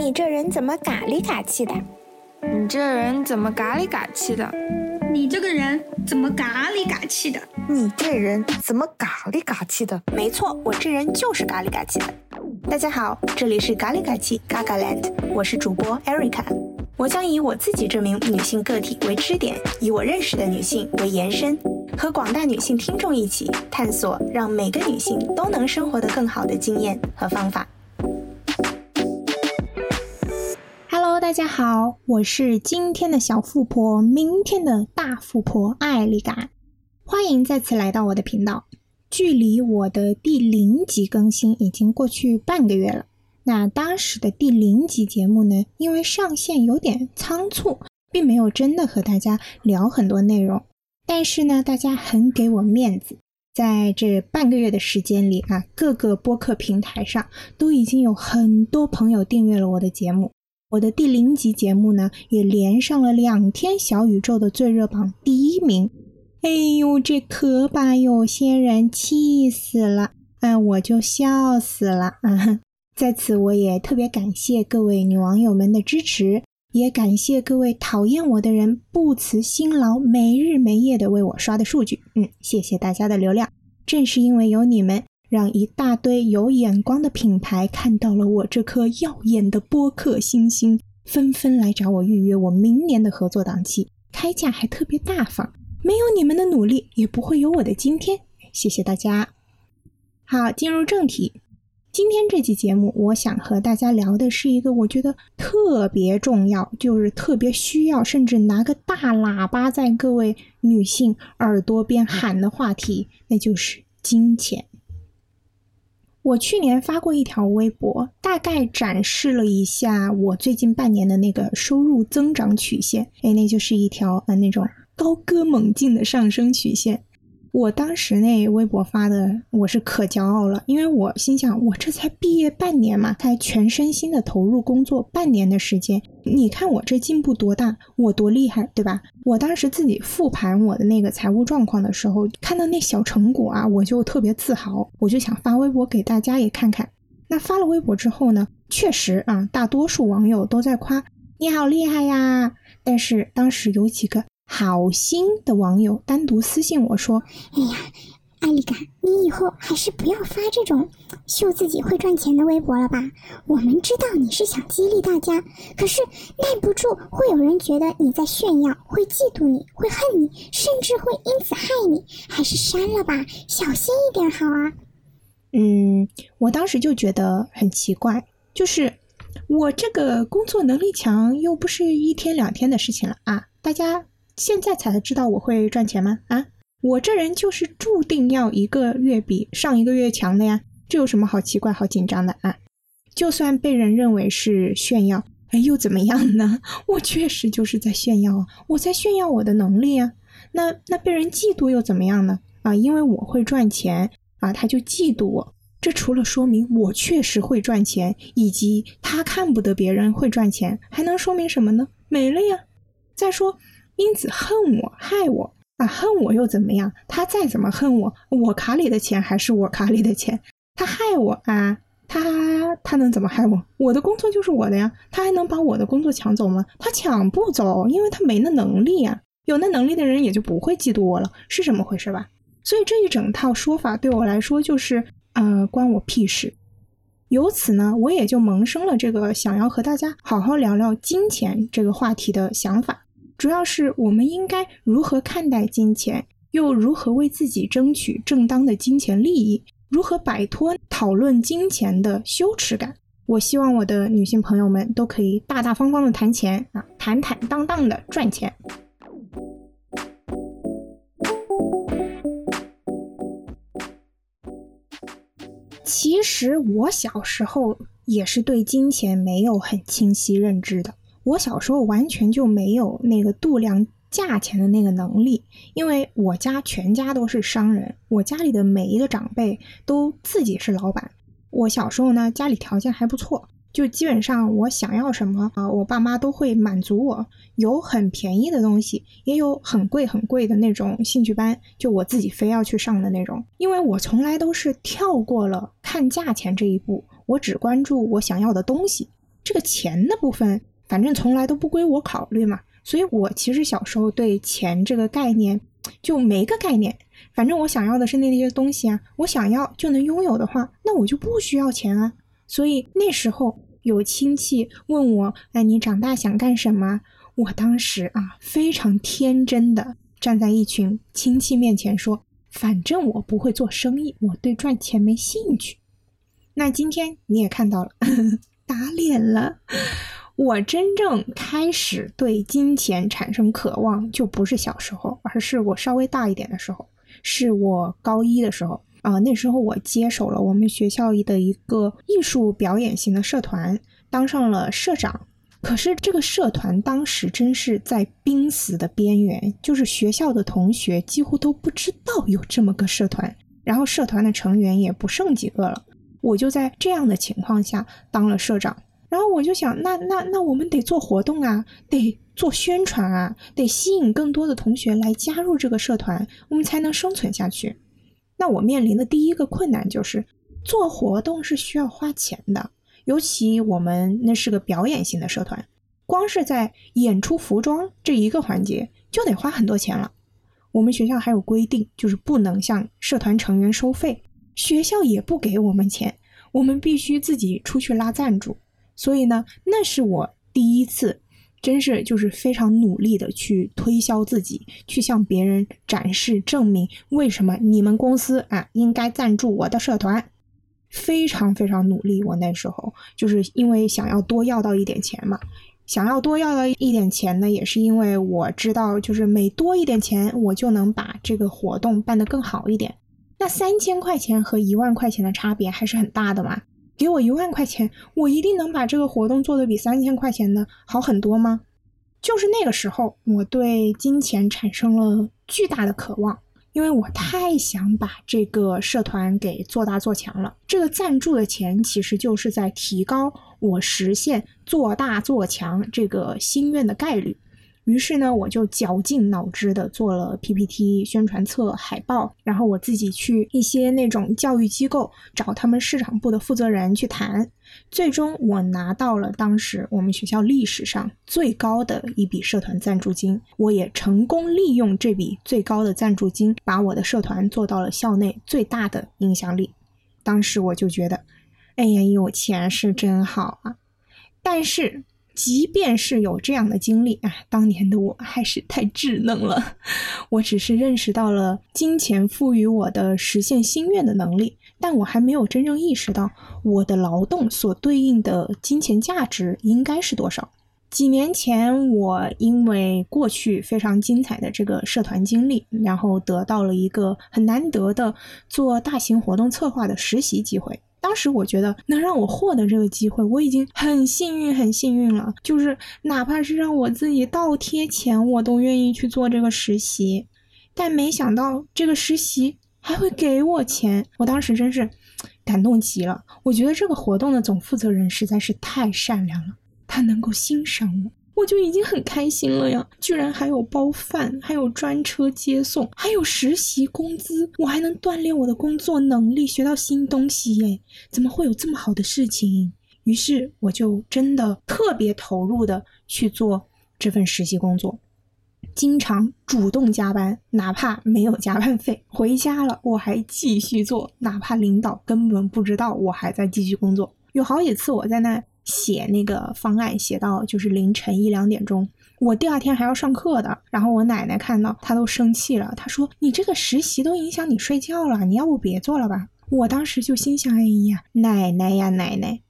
你这人怎么嘎里嘎气的？你这人怎么嘎里嘎气的？你这个人怎么嘎里嘎气的？你这人怎么嘎里嘎气的？没错，我这人就是嘎里嘎气的。大家好，这里是嘎里嘎气 Gaga Land，我是主播 Erica。我将以我自己这名女性个体为支点，以我认识的女性为延伸，和广大女性听众一起探索，让每个女性都能生活得更好的经验和方法。大家好，我是今天的小富婆，明天的大富婆艾丽嘎，欢迎再次来到我的频道。距离我的第零集更新已经过去半个月了。那当时的第零集节目呢，因为上线有点仓促，并没有真的和大家聊很多内容。但是呢，大家很给我面子，在这半个月的时间里啊，各个播客平台上都已经有很多朋友订阅了我的节目。我的第零集节目呢，也连上了两天小宇宙的最热榜第一名。哎呦，这可把有些人气死了！哎，我就笑死了啊！在此，我也特别感谢各位女网友们的支持，也感谢各位讨厌我的人不辞辛劳、没日没夜的为我刷的数据。嗯，谢谢大家的流量。正是因为有你们，让一大堆有眼光的品牌看到了我这颗耀眼的播客星星，纷纷来找我预约我明年的合作档期，开价还特别大方。没有你们的努力，也不会有我的今天。谢谢大家。好，进入正题。今天这期节目，我想和大家聊的是一个我觉得特别重要，就是特别需要，甚至拿个大喇叭在各位女性耳朵边喊的话题，那就是金钱。我去年发过一条微博，大概展示了一下我最近半年的那个收入增长曲线。哎，那就是一条呃那种。高歌猛进的上升曲线，我当时那微博发的，我是可骄傲了，因为我心想，我这才毕业半年嘛，才全身心的投入工作半年的时间，你看我这进步多大，我多厉害，对吧？我当时自己复盘我的那个财务状况的时候，看到那小成果啊，我就特别自豪，我就想发微博给大家也看看。那发了微博之后呢，确实啊，大多数网友都在夸你好厉害呀，但是当时有几个。好心的网友单独私信我说：“哎呀，艾丽卡，你以后还是不要发这种秀自己会赚钱的微博了吧？我们知道你是想激励大家，可是耐不住会有人觉得你在炫耀，会嫉妒你，会恨你，甚至会因此害你，还是删了吧，小心一点好啊。”嗯，我当时就觉得很奇怪，就是我这个工作能力强，又不是一天两天的事情了啊，大家。现在才知道我会赚钱吗？啊，我这人就是注定要一个月比上一个月强的呀，这有什么好奇怪、好紧张的啊？就算被人认为是炫耀，哎，又怎么样呢？我确实就是在炫耀啊，我在炫耀我的能力啊。那那被人嫉妒又怎么样呢？啊，因为我会赚钱啊，他就嫉妒我。这除了说明我确实会赚钱，以及他看不得别人会赚钱，还能说明什么呢？没了呀。再说。因此恨我害我啊，恨我又怎么样？他再怎么恨我，我卡里的钱还是我卡里的钱。他害我啊，他他能怎么害我？我的工作就是我的呀，他还能把我的工作抢走吗？他抢不走，因为他没那能力呀。有那能力的人也就不会嫉妒我了，是这么回事吧？所以这一整套说法对我来说就是呃，关我屁事。由此呢，我也就萌生了这个想要和大家好好聊聊金钱这个话题的想法。主要是我们应该如何看待金钱，又如何为自己争取正当的金钱利益，如何摆脱讨论金钱的羞耻感。我希望我的女性朋友们都可以大大方方的谈钱啊，坦坦荡荡的赚钱。其实我小时候也是对金钱没有很清晰认知的。我小时候完全就没有那个度量价钱的那个能力，因为我家全家都是商人，我家里的每一个长辈都自己是老板。我小时候呢，家里条件还不错，就基本上我想要什么啊，我爸妈都会满足我。有很便宜的东西，也有很贵很贵的那种兴趣班，就我自己非要去上的那种。因为我从来都是跳过了看价钱这一步，我只关注我想要的东西。这个钱的部分，反正从来都不归我考虑嘛。所以我其实小时候对钱这个概念就没个概念。反正我想要的是那些东西啊，我想要就能拥有的话，那我就不需要钱啊。所以那时候有亲戚问我，哎，你长大想干什么？我当时啊，非常天真的站在一群亲戚面前说，反正我不会做生意，我对赚钱没兴趣。那今天你也看到了，打脸了。我真正开始对金钱产生渴望，就不是小时候，而是我稍微大一点的时候，是我高一的时候啊。那时候我接手了我们学校的一个艺术表演型的社团，当上了社长。可是这个社团当时真是在濒死的边缘，就是学校的同学几乎都不知道有这么个社团，然后社团的成员也不剩几个了。我就在这样的情况下当了社长。然后我就想，那那那我们得做活动啊，得做宣传啊，得吸引更多的同学来加入这个社团，我们才能生存下去。那我面临的第一个困难就是做活动是需要花钱的，尤其我们那是个表演型的社团，光是在演出服装这一个环节就得花很多钱了。我们学校还有规定，就是不能向社团成员收费，学校也不给我们钱，我们必须自己出去拉赞助。所以呢，那是我第一次，真是就是非常努力的去推销自己，去向别人展示证明为什么你们公司啊应该赞助我的社团，非常非常努力。我那时候就是因为想要多要到一点钱嘛，想要多要到一点钱呢，也是因为我知道，就是每多一点钱，我就能把这个活动办得更好一点。那三千块钱和一万块钱的差别还是很大的嘛。给我一万块钱，我一定能把这个活动做得比三千块钱的好很多吗？就是那个时候，我对金钱产生了巨大的渴望，因为我太想把这个社团给做大做强了。这个赞助的钱其实就是在提高我实现做大做强这个心愿的概率。于是呢，我就绞尽脑汁的做了 PPT、宣传册、海报，然后我自己去一些那种教育机构找他们市场部的负责人去谈，最终我拿到了当时我们学校历史上最高的一笔社团赞助金，我也成功利用这笔最高的赞助金，把我的社团做到了校内最大的影响力。当时我就觉得，哎呀，有钱是真好啊，但是。即便是有这样的经历，啊，当年的我还是太稚嫩了。我只是认识到了金钱赋予我的实现心愿的能力，但我还没有真正意识到我的劳动所对应的金钱价值应该是多少。几年前，我因为过去非常精彩的这个社团经历，然后得到了一个很难得的做大型活动策划的实习机会。当时我觉得能让我获得这个机会，我已经很幸运、很幸运了。就是哪怕是让我自己倒贴钱，我都愿意去做这个实习。但没想到这个实习还会给我钱，我当时真是感动极了。我觉得这个活动的总负责人实在是太善良了，他能够欣赏我。我就已经很开心了呀，居然还有包饭，还有专车接送，还有实习工资，我还能锻炼我的工作能力，学到新东西耶！怎么会有这么好的事情？于是我就真的特别投入的去做这份实习工作，经常主动加班，哪怕没有加班费，回家了我还继续做，哪怕领导根本不知道我还在继续工作。有好几次我在那。写那个方案写到就是凌晨一两点钟，我第二天还要上课的。然后我奶奶看到，她都生气了。她说：“你这个实习都影响你睡觉了，你要不别做了吧？”我当时就心想：“哎呀，奶奶呀，奶奶，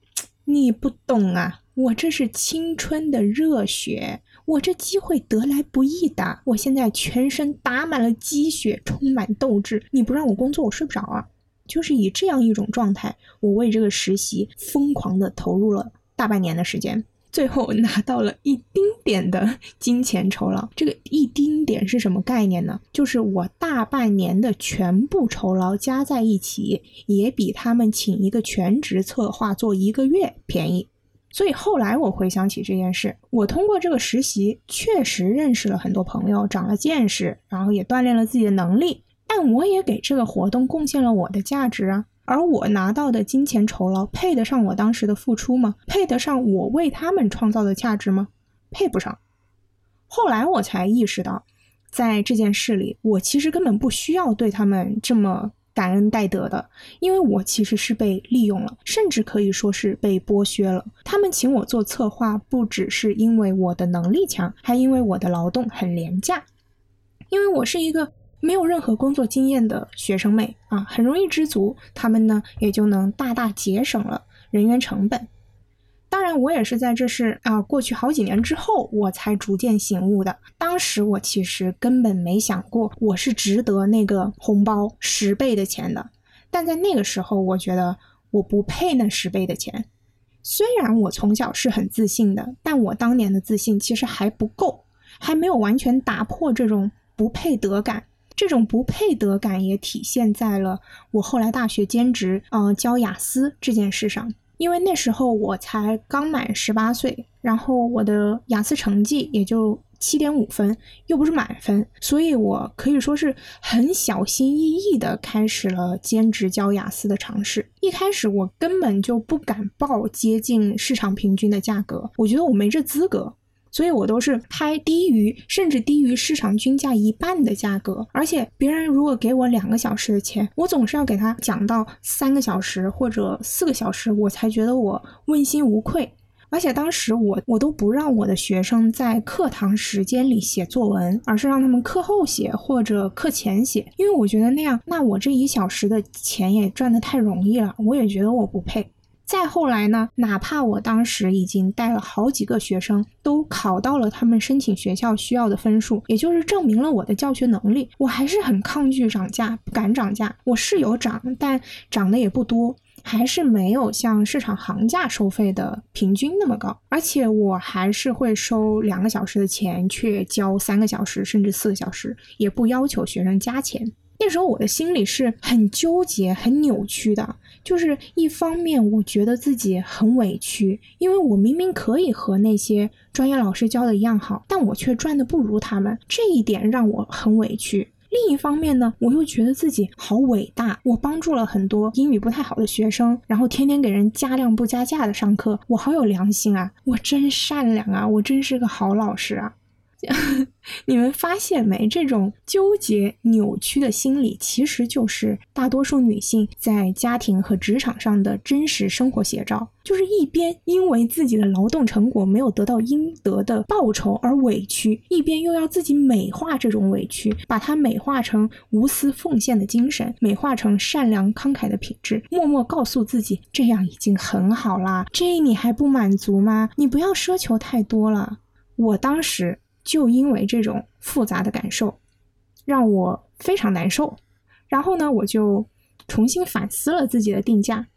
你不懂啊，我这是青春的热血，我这机会得来不易的，我现在全身打满了鸡血，充满斗志。你不让我工作，我睡不着啊。”就是以这样一种状态，我为这个实习疯狂的投入了。大半年的时间，最后拿到了一丁点的金钱酬劳。这个一丁点是什么概念呢？就是我大半年的全部酬劳加在一起，也比他们请一个全职策划做一个月便宜。所以后来我回想起这件事，我通过这个实习确实认识了很多朋友，长了见识，然后也锻炼了自己的能力。但我也给这个活动贡献了我的价值啊。而我拿到的金钱酬劳配得上我当时的付出吗？配得上我为他们创造的价值吗？配不上。后来我才意识到，在这件事里，我其实根本不需要对他们这么感恩戴德的，因为我其实是被利用了，甚至可以说是被剥削了。他们请我做策划，不只是因为我的能力强，还因为我的劳动很廉价，因为我是一个。没有任何工作经验的学生妹啊，很容易知足，他们呢也就能大大节省了人员成本。当然，我也是在这是啊过去好几年之后，我才逐渐醒悟的。当时我其实根本没想过我是值得那个红包十倍的钱的，但在那个时候，我觉得我不配那十倍的钱。虽然我从小是很自信的，但我当年的自信其实还不够，还没有完全打破这种不配得感。这种不配得感也体现在了我后来大学兼职，嗯，教雅思这件事上。因为那时候我才刚满十八岁，然后我的雅思成绩也就七点五分，又不是满分，所以我可以说是很小心翼翼的开始了兼职教雅思的尝试。一开始我根本就不敢报接近市场平均的价格，我觉得我没这资格。所以我都是拍低于甚至低于市场均价一半的价格，而且别人如果给我两个小时的钱，我总是要给他讲到三个小时或者四个小时，我才觉得我问心无愧。而且当时我我都不让我的学生在课堂时间里写作文，而是让他们课后写或者课前写，因为我觉得那样，那我这一小时的钱也赚得太容易了，我也觉得我不配。再后来呢？哪怕我当时已经带了好几个学生，都考到了他们申请学校需要的分数，也就是证明了我的教学能力，我还是很抗拒涨价，不敢涨价。我是有涨，但涨的也不多，还是没有像市场行价收费的平均那么高。而且我还是会收两个小时的钱，却教三个小时甚至四个小时，也不要求学生加钱。那时候我的心里是很纠结、很扭曲的，就是一方面我觉得自己很委屈，因为我明明可以和那些专业老师教的一样好，但我却赚的不如他们，这一点让我很委屈。另一方面呢，我又觉得自己好伟大，我帮助了很多英语不太好的学生，然后天天给人加量不加价的上课，我好有良心啊，我真善良啊，我真是个好老师啊。你们发现没？这种纠结扭曲的心理，其实就是大多数女性在家庭和职场上的真实生活写照。就是一边因为自己的劳动成果没有得到应得的报酬而委屈，一边又要自己美化这种委屈，把它美化成无私奉献的精神，美化成善良慷慨的品质，默默告诉自己这样已经很好啦。这你还不满足吗？你不要奢求太多了。我当时。就因为这种复杂的感受，让我非常难受。然后呢，我就重新反思了自己的定价。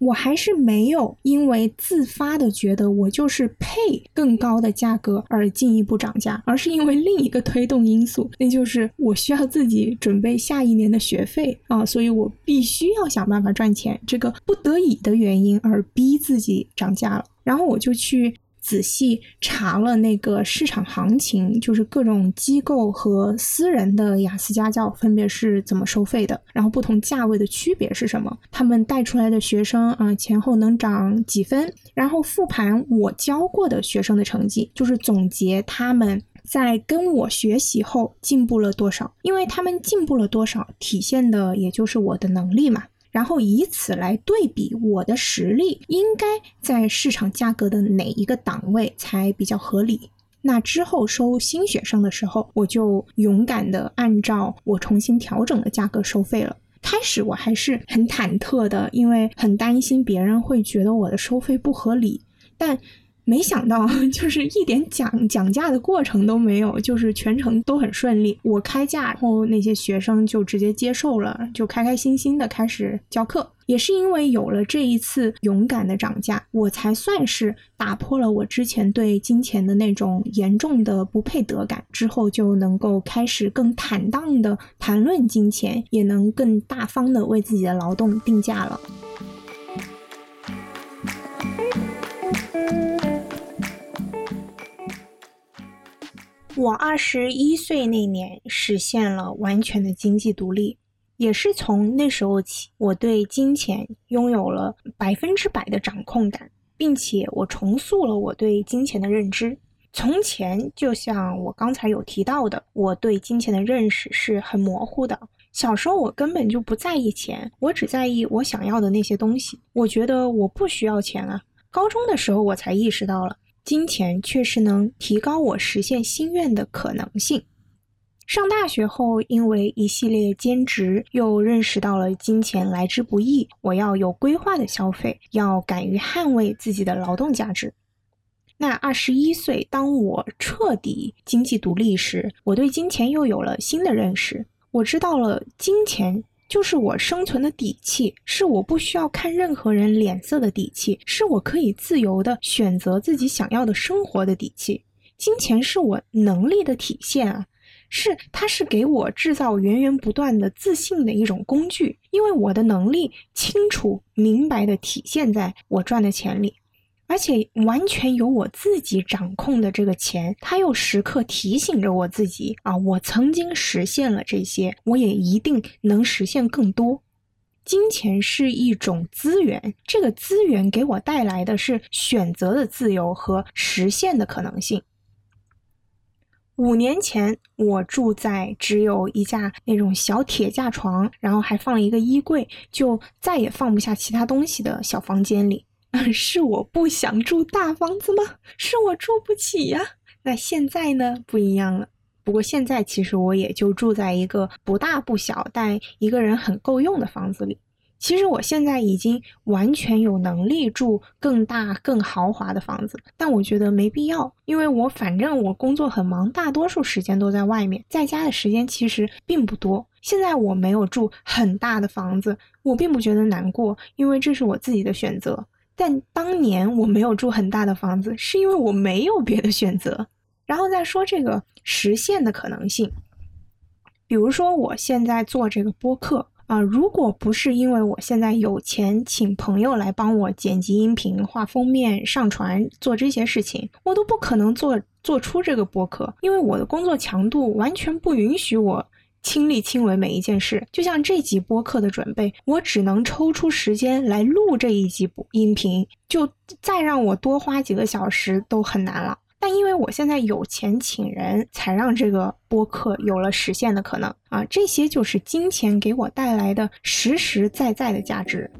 我还是没有因为自发的觉得我就是配更高的价格而进一步涨价，而是因为另一个推动因素，那就是我需要自己准备下一年的学费啊，所以我必须要想办法赚钱。这个不得已的原因而逼自己涨价了。然后我就去。仔细查了那个市场行情，就是各种机构和私人的雅思家教分别是怎么收费的，然后不同价位的区别是什么，他们带出来的学生啊前后能涨几分，然后复盘我教过的学生的成绩，就是总结他们在跟我学习后进步了多少，因为他们进步了多少，体现的也就是我的能力嘛。然后以此来对比我的实力应该在市场价格的哪一个档位才比较合理？那之后收新学生的时候，我就勇敢的按照我重新调整的价格收费了。开始我还是很忐忑的，因为很担心别人会觉得我的收费不合理，但。没想到，就是一点讲讲价的过程都没有，就是全程都很顺利。我开价，然后那些学生就直接接受了，就开开心心的开始教课。也是因为有了这一次勇敢的涨价，我才算是打破了我之前对金钱的那种严重的不配得感，之后就能够开始更坦荡的谈论金钱，也能更大方的为自己的劳动定价了。我二十一岁那年实现了完全的经济独立，也是从那时候起，我对金钱拥有了百分之百的掌控感，并且我重塑了我对金钱的认知。从前，就像我刚才有提到的，我对金钱的认识是很模糊的。小时候，我根本就不在意钱，我只在意我想要的那些东西。我觉得我不需要钱啊。高中的时候，我才意识到了金钱确实能提高我实现心愿的可能性。上大学后，因为一系列兼职，又认识到了金钱来之不易，我要有规划的消费，要敢于捍卫自己的劳动价值。那二十一岁，当我彻底经济独立时，我对金钱又有了新的认识。我知道了，金钱就是我生存的底气，是我不需要看任何人脸色的底气，是我可以自由的选择自己想要的生活的底气。金钱是我能力的体现啊，是它是给我制造源源不断的自信的一种工具，因为我的能力清楚明白的体现在我赚的钱里。而且完全由我自己掌控的这个钱，它又时刻提醒着我自己啊，我曾经实现了这些，我也一定能实现更多。金钱是一种资源，这个资源给我带来的是选择的自由和实现的可能性。五年前，我住在只有一架那种小铁架床，然后还放了一个衣柜，就再也放不下其他东西的小房间里。是我不想住大房子吗？是我住不起呀。那现在呢？不一样了。不过现在其实我也就住在一个不大不小，但一个人很够用的房子里。其实我现在已经完全有能力住更大、更豪华的房子，但我觉得没必要，因为我反正我工作很忙，大多数时间都在外面，在家的时间其实并不多。现在我没有住很大的房子，我并不觉得难过，因为这是我自己的选择。但当年我没有住很大的房子，是因为我没有别的选择。然后再说这个实现的可能性，比如说我现在做这个播客啊，如果不是因为我现在有钱请朋友来帮我剪辑音频、画封面、上传做这些事情，我都不可能做做出这个播客，因为我的工作强度完全不允许我。亲力亲为每一件事，就像这集播客的准备，我只能抽出时间来录这一集音频，就再让我多花几个小时都很难了。但因为我现在有钱请人，才让这个播客有了实现的可能啊！这些就是金钱给我带来的实实在在的价值。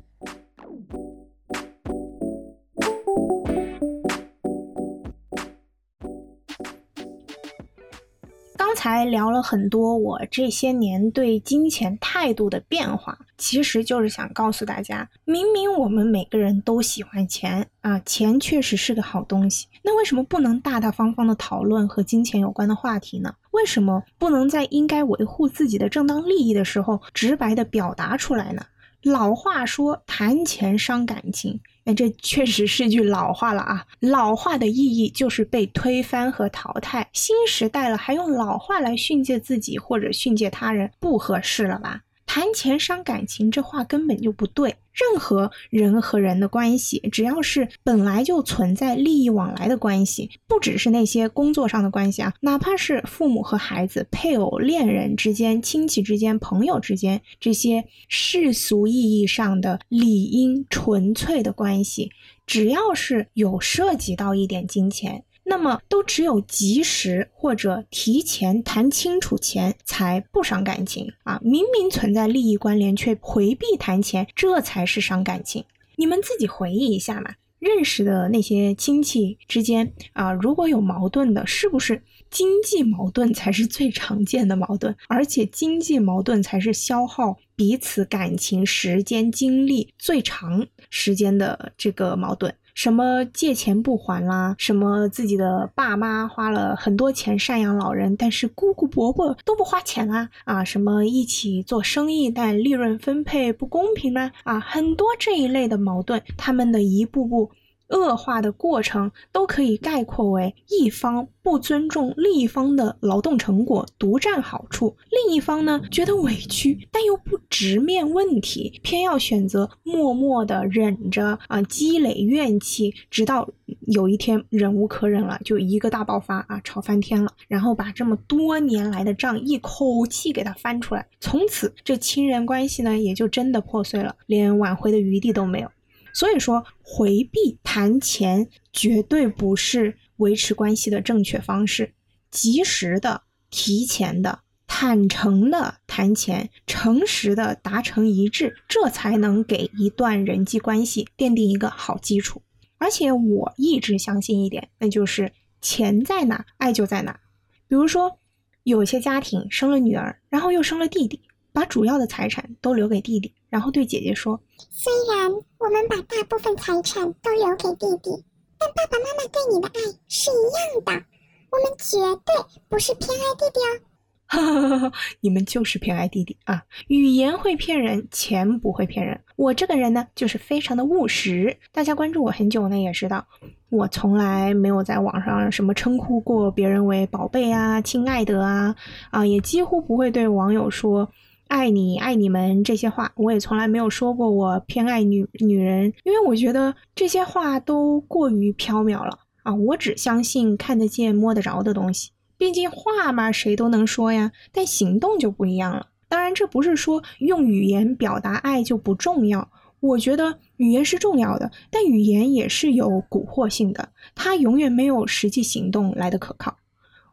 才聊了很多我这些年对金钱态度的变化，其实就是想告诉大家，明明我们每个人都喜欢钱啊，钱确实是个好东西，那为什么不能大大方方的讨论和金钱有关的话题呢？为什么不能在应该维护自己的正当利益的时候，直白的表达出来呢？老话说，谈钱伤感情。哎这确实是句老话了啊！老话的意义就是被推翻和淘汰。新时代了，还用老话来训诫自己或者训诫他人，不合适了吧？谈钱伤感情，这话根本就不对。任何人和人的关系，只要是本来就存在利益往来的关系，不只是那些工作上的关系啊，哪怕是父母和孩子、配偶、恋人之间、亲戚之间、朋友之间，这些世俗意义上的理应纯粹的关系，只要是有涉及到一点金钱。那么都只有及时或者提前谈清楚钱，才不伤感情啊！明明存在利益关联，却回避谈钱，这才是伤感情。你们自己回忆一下嘛，认识的那些亲戚之间啊，如果有矛盾的，是不是经济矛盾才是最常见的矛盾？而且经济矛盾才是消耗彼此感情、时间、精力最长时间的这个矛盾。什么借钱不还啦？什么自己的爸妈花了很多钱赡养老人，但是姑姑伯伯都不花钱啊？啊，什么一起做生意，但利润分配不公平呢？啊，很多这一类的矛盾，他们的一步步恶化的过程，都可以概括为一方不尊重另一方的劳动成果，独占好处；另一方呢，觉得委屈，但又不。直面问题，偏要选择默默的忍着啊，积累怨气，直到有一天忍无可忍了，就一个大爆发啊，吵翻天了，然后把这么多年来的账一口气给他翻出来，从此这亲人关系呢也就真的破碎了，连挽回的余地都没有。所以说，回避谈钱绝对不是维持关系的正确方式，及时的、提前的。坦诚的谈钱，诚实的达成一致，这才能给一段人际关系奠定一个好基础。而且我一直相信一点，那就是钱在哪，爱就在哪。比如说，有些家庭生了女儿，然后又生了弟弟，把主要的财产都留给弟弟，然后对姐姐说：“虽然我们把大部分财产都留给弟弟，但爸爸妈妈对你的爱是一样的。我们绝对不是偏爱弟弟哦。”哈哈哈你们就是偏爱弟弟啊！语言会骗人，钱不会骗人。我这个人呢，就是非常的务实。大家关注我很久呢，也知道我从来没有在网上什么称呼过别人为宝贝啊、亲爱的啊啊，也几乎不会对网友说爱你、爱你们这些话。我也从来没有说过我偏爱女女人，因为我觉得这些话都过于缥缈了啊！我只相信看得见、摸得着的东西。毕竟话嘛，谁都能说呀，但行动就不一样了。当然，这不是说用语言表达爱就不重要。我觉得语言是重要的，但语言也是有蛊惑性的，它永远没有实际行动来的可靠。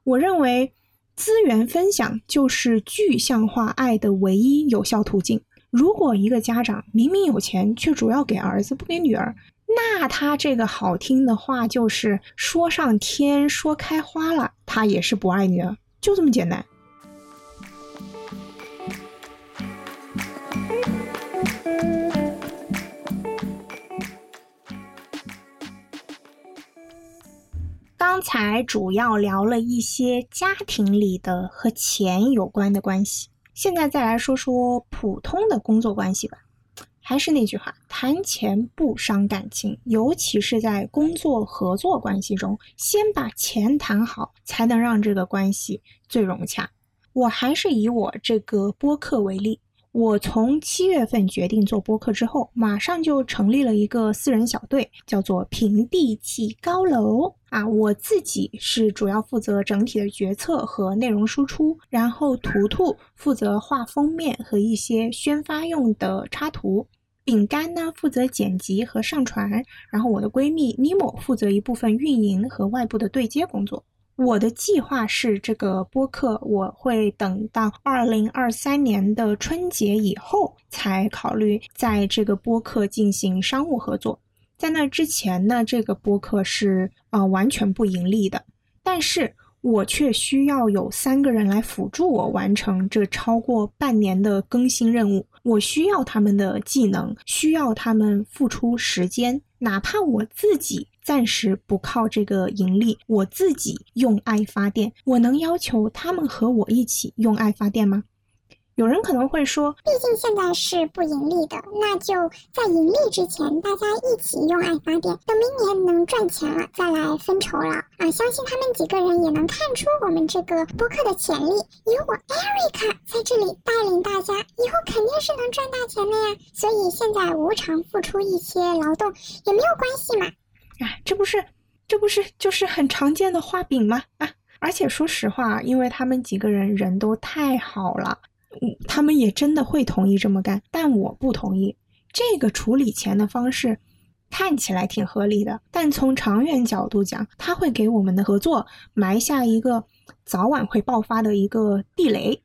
我认为，资源分享就是具象化爱的唯一有效途径。如果一个家长明明有钱，却主要给儿子不给女儿，那他这个好听的话就是说上天说开花了，他也是不爱女儿，就这么简单。刚才主要聊了一些家庭里的和钱有关的关系，现在再来说说普通的工作关系吧。还是那句话，谈钱不伤感情，尤其是在工作合作关系中，先把钱谈好，才能让这个关系最融洽。我还是以我这个播客为例，我从七月份决定做播客之后，马上就成立了一个私人小队，叫做平地起高楼啊。我自己是主要负责整体的决策和内容输出，然后图图负责画封面和一些宣发用的插图。饼干呢负责剪辑和上传，然后我的闺蜜尼莫负责一部分运营和外部的对接工作。我的计划是，这个播客我会等到二零二三年的春节以后才考虑在这个播客进行商务合作。在那之前呢，这个播客是啊完全不盈利的，但是。我却需要有三个人来辅助我完成这超过半年的更新任务。我需要他们的技能，需要他们付出时间，哪怕我自己暂时不靠这个盈利，我自己用爱发电。我能要求他们和我一起用爱发电吗？有人可能会说，毕竟现在是不盈利的，那就在盈利之前，大家一起用爱发电，等明年能赚钱了再来分酬了啊！相信他们几个人也能看出我们这个播客的潜力，有我 Erica 在这里带领大家，以后肯定是能赚大钱的呀！所以现在无偿付出一些劳动也没有关系嘛！啊，这不是，这不是就是很常见的画饼吗？啊！而且说实话，因为他们几个人人都太好了。嗯他们也真的会同意这么干，但我不同意。这个处理钱的方式看起来挺合理的，但从长远角度讲，它会给我们的合作埋下一个早晚会爆发的一个地雷。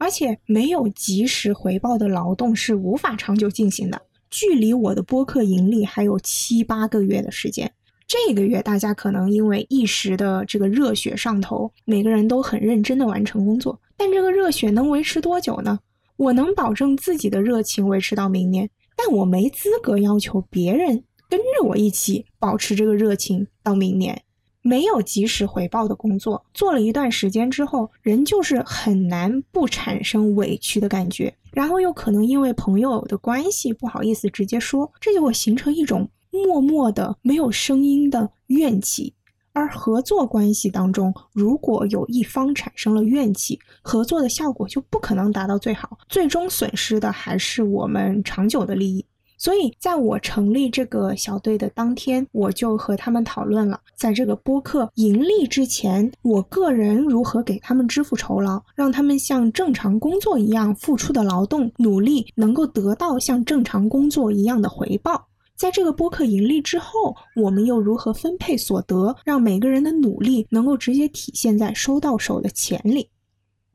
而且没有及时回报的劳动是无法长久进行的。距离我的播客盈利还有七八个月的时间。这个月大家可能因为一时的这个热血上头，每个人都很认真的完成工作。但这个热血能维持多久呢？我能保证自己的热情维持到明年，但我没资格要求别人跟着我一起保持这个热情到明年。没有及时回报的工作，做了一段时间之后，人就是很难不产生委屈的感觉，然后又可能因为朋友的关系不好意思直接说，这就会形成一种。默默的、没有声音的怨气，而合作关系当中，如果有一方产生了怨气，合作的效果就不可能达到最好，最终损失的还是我们长久的利益。所以，在我成立这个小队的当天，我就和他们讨论了，在这个播客盈利之前，我个人如何给他们支付酬劳，让他们像正常工作一样付出的劳动努力能够得到像正常工作一样的回报。在这个播客盈利之后，我们又如何分配所得，让每个人的努力能够直接体现在收到手的钱里？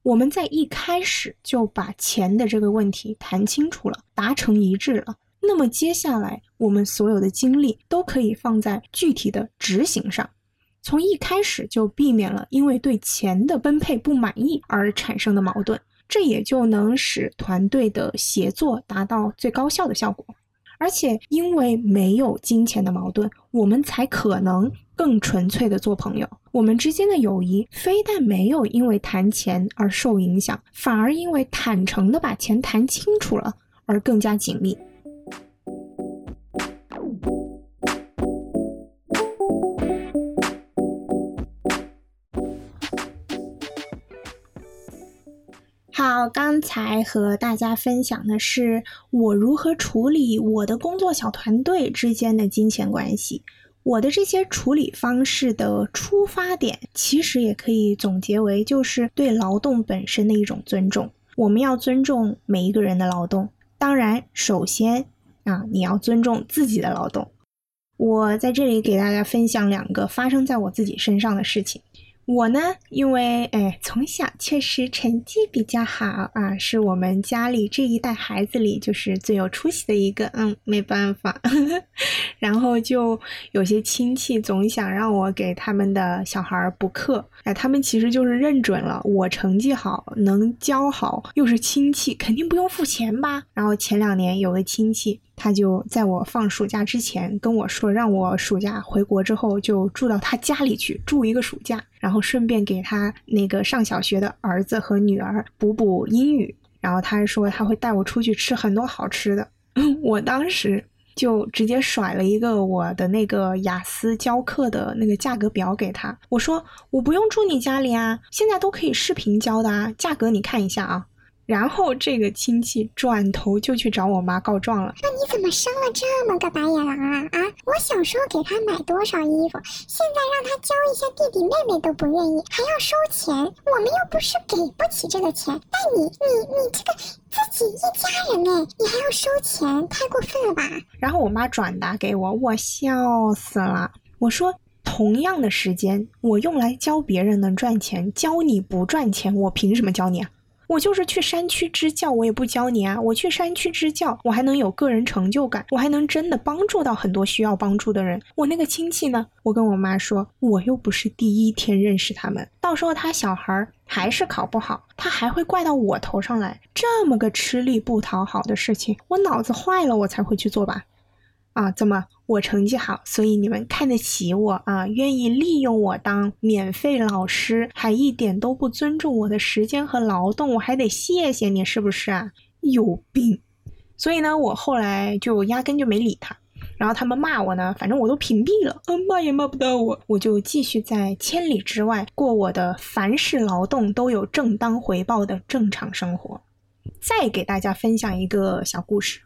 我们在一开始就把钱的这个问题谈清楚了，达成一致了。那么接下来，我们所有的精力都可以放在具体的执行上，从一开始就避免了因为对钱的分配不满意而产生的矛盾，这也就能使团队的协作达到最高效的效果。而且，因为没有金钱的矛盾，我们才可能更纯粹的做朋友。我们之间的友谊非但没有因为谈钱而受影响，反而因为坦诚的把钱谈清楚了而更加紧密。刚才和大家分享的是我如何处理我的工作小团队之间的金钱关系。我的这些处理方式的出发点，其实也可以总结为，就是对劳动本身的一种尊重。我们要尊重每一个人的劳动，当然，首先啊，你要尊重自己的劳动。我在这里给大家分享两个发生在我自己身上的事情。我呢，因为哎，从小确实成绩比较好啊，是我们家里这一代孩子里就是最有出息的一个。嗯，没办法，然后就有些亲戚总想让我给他们的小孩补课。哎，他们其实就是认准了我成绩好，能教好，又是亲戚，肯定不用付钱吧。然后前两年有个亲戚。他就在我放暑假之前跟我说，让我暑假回国之后就住到他家里去住一个暑假，然后顺便给他那个上小学的儿子和女儿补补英语。然后他还说他会带我出去吃很多好吃的。我当时就直接甩了一个我的那个雅思教课的那个价格表给他，我说我不用住你家里啊，现在都可以视频教的啊，价格你看一下啊。然后这个亲戚转头就去找我妈告状了，那你怎么生了这么个白眼狼啊啊！我小时候给他买多少衣服，现在让他教一下弟弟妹妹都不愿意，还要收钱。我们又不是给不起这个钱，但你你你这个自己一家人哎，你还要收钱，太过分了吧？然后我妈转达给我，我笑死了。我说同样的时间，我用来教别人能赚钱，教你不赚钱，我凭什么教你啊？我就是去山区支教，我也不教你啊！我去山区支教，我还能有个人成就感，我还能真的帮助到很多需要帮助的人。我那个亲戚呢？我跟我妈说，我又不是第一天认识他们，到时候他小孩儿还是考不好，他还会怪到我头上来。这么个吃力不讨好的事情，我脑子坏了，我才会去做吧？啊，怎么？我成绩好，所以你们看得起我啊，愿意利用我当免费老师，还一点都不尊重我的时间和劳动，我还得谢谢你，是不是啊？有病！所以呢，我后来就压根就没理他。然后他们骂我呢，反正我都屏蔽了，嗯，骂也骂不到我，我就继续在千里之外过我的凡是劳动都有正当回报的正常生活。再给大家分享一个小故事。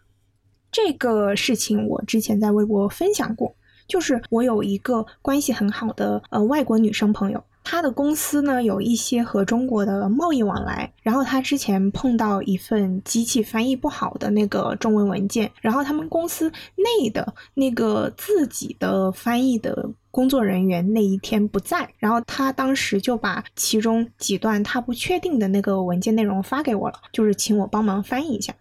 这个事情我之前在微博分享过，就是我有一个关系很好的呃外国女生朋友，她的公司呢有一些和中国的贸易往来，然后她之前碰到一份机器翻译不好的那个中文文件，然后他们公司内的那个自己的翻译的工作人员那一天不在，然后她当时就把其中几段她不确定的那个文件内容发给我了，就是请我帮忙翻译一下。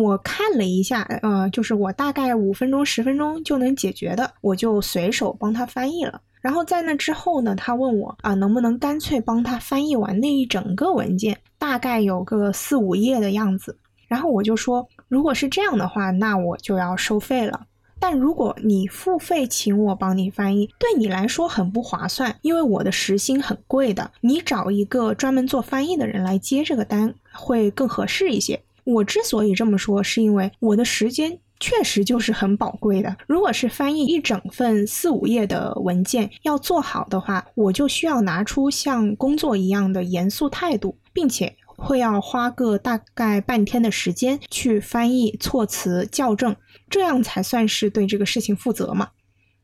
我看了一下，呃，就是我大概五分钟、十分钟就能解决的，我就随手帮他翻译了。然后在那之后呢，他问我啊，能不能干脆帮他翻译完那一整个文件，大概有个四五页的样子。然后我就说，如果是这样的话，那我就要收费了。但如果你付费请我帮你翻译，对你来说很不划算，因为我的时薪很贵的，你找一个专门做翻译的人来接这个单会更合适一些。我之所以这么说，是因为我的时间确实就是很宝贵的。如果是翻译一整份四五页的文件，要做好的话，我就需要拿出像工作一样的严肃态度，并且会要花个大概半天的时间去翻译、措辞、校正，这样才算是对这个事情负责嘛。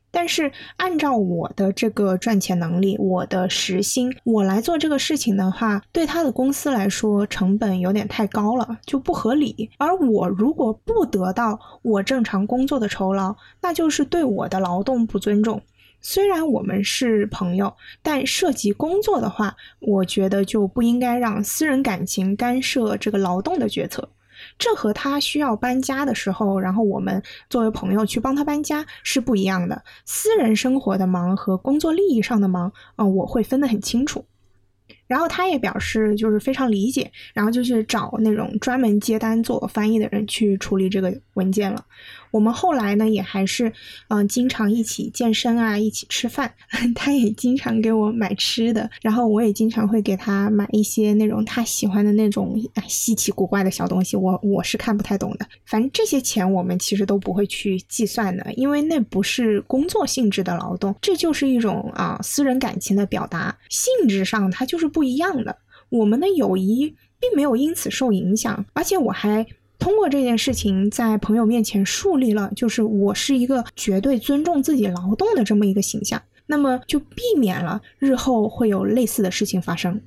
但是按照我的这个赚钱能力，我的时薪，我来做这个事情的话，对他的公司来说成本有点太高了，就不合理。而我如果不得到我正常工作的酬劳，那就是对我的劳动不尊重。虽然我们是朋友，但涉及工作的话，我觉得就不应该让私人感情干涉这个劳动的决策。这和他需要搬家的时候，然后我们作为朋友去帮他搬家是不一样的。私人生活的忙和工作利益上的忙，嗯，我会分得很清楚。然后他也表示就是非常理解，然后就去找那种专门接单做翻译的人去处理这个文件了。我们后来呢，也还是嗯，经常一起健身啊，一起吃饭。他也经常给我买吃的，然后我也经常会给他买一些那种他喜欢的那种稀奇古怪的小东西。我我是看不太懂的，反正这些钱我们其实都不会去计算的，因为那不是工作性质的劳动，这就是一种啊私人感情的表达，性质上它就是不一样的。我们的友谊并没有因此受影响，而且我还。通过这件事情，在朋友面前树立了就是我是一个绝对尊重自己劳动的这么一个形象，那么就避免了日后会有类似的事情发生。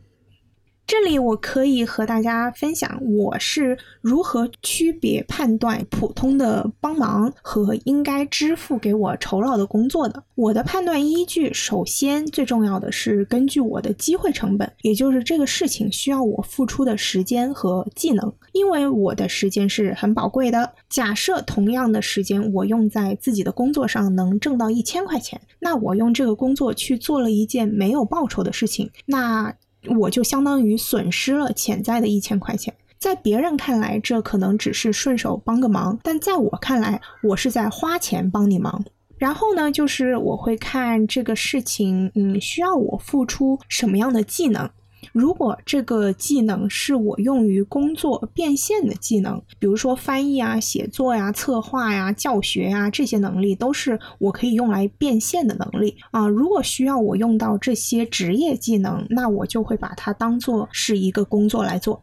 这里我可以和大家分享我是如何区别判断普通的帮忙和应该支付给我酬劳的工作的。我的判断依据，首先最重要的是根据我的机会成本，也就是这个事情需要我付出的时间和技能，因为我的时间是很宝贵的。假设同样的时间我用在自己的工作上能挣到一千块钱，那我用这个工作去做了一件没有报酬的事情，那。我就相当于损失了潜在的一千块钱，在别人看来，这可能只是顺手帮个忙，但在我看来，我是在花钱帮你忙。然后呢，就是我会看这个事情，嗯，需要我付出什么样的技能。如果这个技能是我用于工作变现的技能，比如说翻译啊、写作呀、策划呀、教学呀，这些能力都是我可以用来变现的能力啊。如果需要我用到这些职业技能，那我就会把它当做是一个工作来做。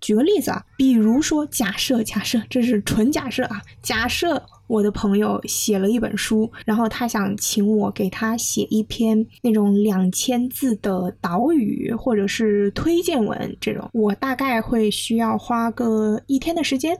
举个例子啊，比如说假设，假设这是纯假设啊，假设我的朋友写了一本书，然后他想请我给他写一篇那种两千字的导语或者是推荐文，这种我大概会需要花个一天的时间，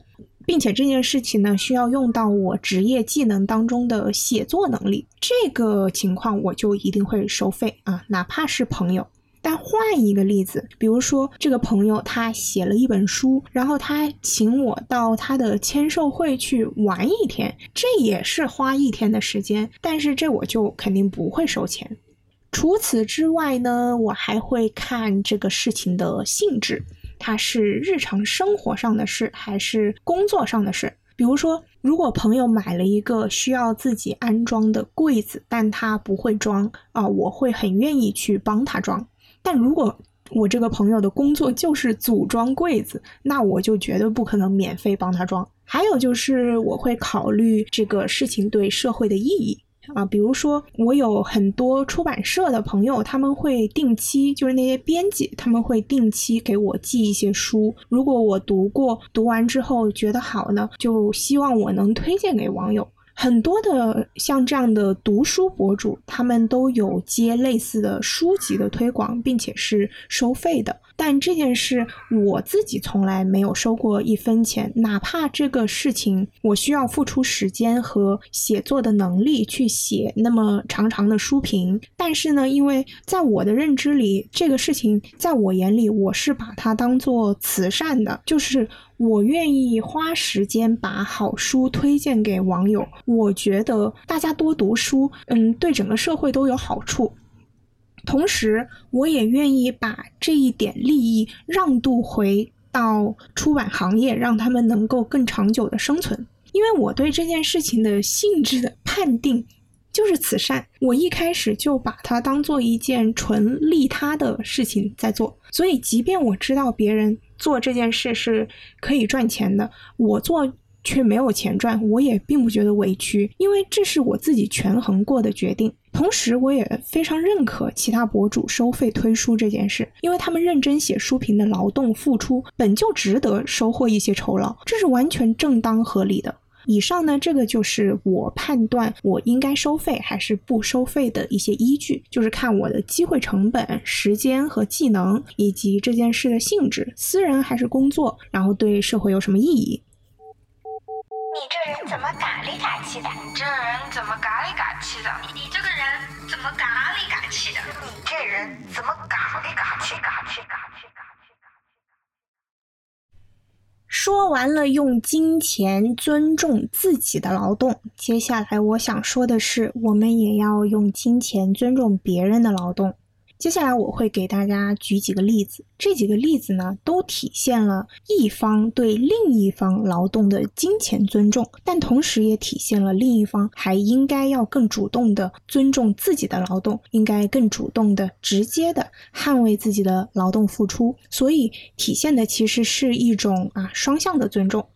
并且这件事情呢需要用到我职业技能当中的写作能力，这个情况我就一定会收费啊，哪怕是朋友。但换一个例子，比如说这个朋友他写了一本书，然后他请我到他的签售会去玩一天，这也是花一天的时间，但是这我就肯定不会收钱。除此之外呢，我还会看这个事情的性质，它是日常生活上的事还是工作上的事。比如说，如果朋友买了一个需要自己安装的柜子，但他不会装啊，我会很愿意去帮他装。但如果我这个朋友的工作就是组装柜子，那我就绝对不可能免费帮他装。还有就是我会考虑这个事情对社会的意义啊，比如说我有很多出版社的朋友，他们会定期，就是那些编辑，他们会定期给我寄一些书。如果我读过，读完之后觉得好呢，就希望我能推荐给网友。很多的像这样的读书博主，他们都有接类似的书籍的推广，并且是收费的。但这件事我自己从来没有收过一分钱，哪怕这个事情我需要付出时间和写作的能力去写那么长长的书评。但是呢，因为在我的认知里，这个事情在我眼里，我是把它当做慈善的，就是我愿意花时间把好书推荐给网友。我觉得大家多读书，嗯，对整个社会都有好处。同时，我也愿意把这一点利益让渡回到出版行业，让他们能够更长久的生存。因为我对这件事情的性质的判定就是慈善，我一开始就把它当做一件纯利他的事情在做。所以，即便我知道别人做这件事是可以赚钱的，我做却没有钱赚，我也并不觉得委屈，因为这是我自己权衡过的决定。同时，我也非常认可其他博主收费推书这件事，因为他们认真写书评的劳动付出本就值得收获一些酬劳，这是完全正当合理的。以上呢，这个就是我判断我应该收费还是不收费的一些依据，就是看我的机会成本、时间和技能，以及这件事的性质，私人还是工作，然后对社会有什么意义。你这人怎么嘎里嘎气的？你这人怎么嘎里嘎气的？你这个人怎么嘎里嘎气的？你这人怎么嘎里嘎气嘎气嘎气嘎气？说完了用金钱尊重自己的劳动，接下来我想说的是，我们也要用金钱尊重别人的劳动。接下来我会给大家举几个例子，这几个例子呢，都体现了一方对另一方劳动的金钱尊重，但同时也体现了另一方还应该要更主动的尊重自己的劳动，应该更主动的、直接的捍卫自己的劳动付出，所以体现的其实是一种啊双向的尊重。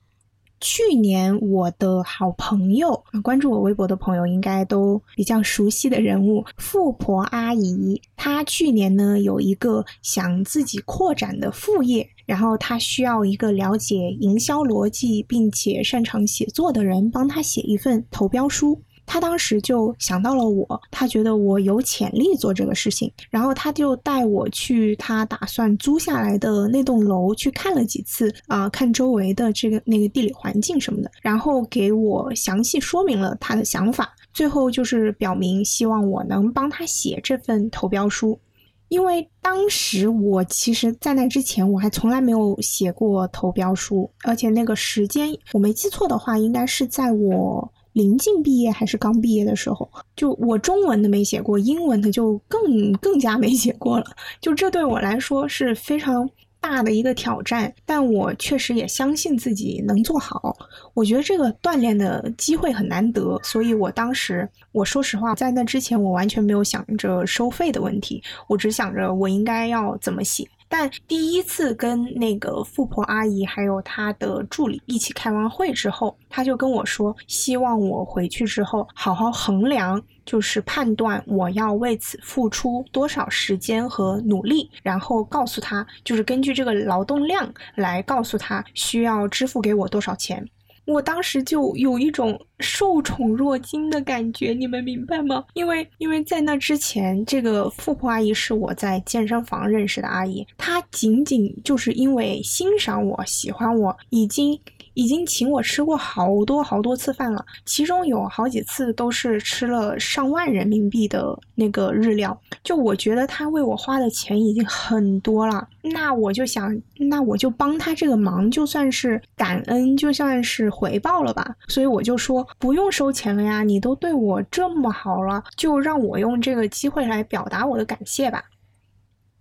去年我的好朋友，关注我微博的朋友应该都比较熟悉的人物——富婆阿姨。她去年呢有一个想自己扩展的副业，然后她需要一个了解营销逻辑并且擅长写作的人帮她写一份投标书。他当时就想到了我，他觉得我有潜力做这个事情，然后他就带我去他打算租下来的那栋楼去看了几次啊，看周围的这个那个地理环境什么的，然后给我详细说明了他的想法，最后就是表明希望我能帮他写这份投标书，因为当时我其实在那之前我还从来没有写过投标书，而且那个时间我没记错的话，应该是在我。临近毕业还是刚毕业的时候，就我中文的没写过，英文的就更更加没写过了。就这对我来说是非常大的一个挑战，但我确实也相信自己能做好。我觉得这个锻炼的机会很难得，所以我当时我说实话，在那之前我完全没有想着收费的问题，我只想着我应该要怎么写。但第一次跟那个富婆阿姨还有她的助理一起开完会之后，她就跟我说，希望我回去之后好好衡量，就是判断我要为此付出多少时间和努力，然后告诉她，就是根据这个劳动量来告诉她需要支付给我多少钱。我当时就有一种受宠若惊的感觉，你们明白吗？因为因为在那之前，这个富婆阿姨是我在健身房认识的阿姨，她仅仅就是因为欣赏我、喜欢我，已经。已经请我吃过好多好多次饭了，其中有好几次都是吃了上万人民币的那个日料。就我觉得他为我花的钱已经很多了，那我就想，那我就帮他这个忙，就算是感恩，就算是回报了吧。所以我就说不用收钱了呀，你都对我这么好了，就让我用这个机会来表达我的感谢吧。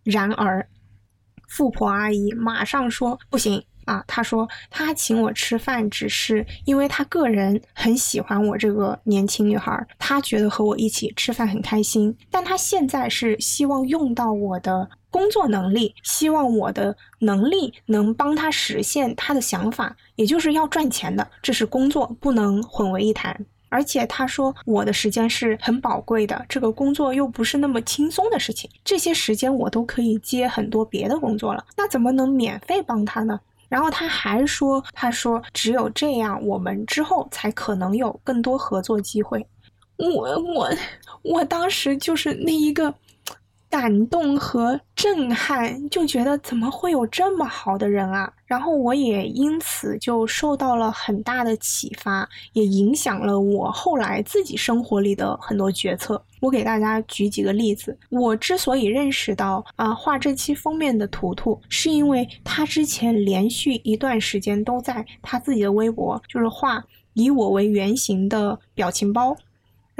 然而，富婆阿姨马上说不行。啊，他说他请我吃饭，只是因为他个人很喜欢我这个年轻女孩，他觉得和我一起吃饭很开心。但他现在是希望用到我的工作能力，希望我的能力能帮他实现他的想法，也就是要赚钱的，这是工作，不能混为一谈。而且他说我的时间是很宝贵的，这个工作又不是那么轻松的事情，这些时间我都可以接很多别的工作了，那怎么能免费帮他呢？然后他还说：“他说只有这样，我们之后才可能有更多合作机会。”我我我当时就是那一个。感动和震撼，就觉得怎么会有这么好的人啊？然后我也因此就受到了很大的启发，也影响了我后来自己生活里的很多决策。我给大家举几个例子。我之所以认识到啊画这期封面的图图，是因为他之前连续一段时间都在他自己的微博，就是画以我为原型的表情包。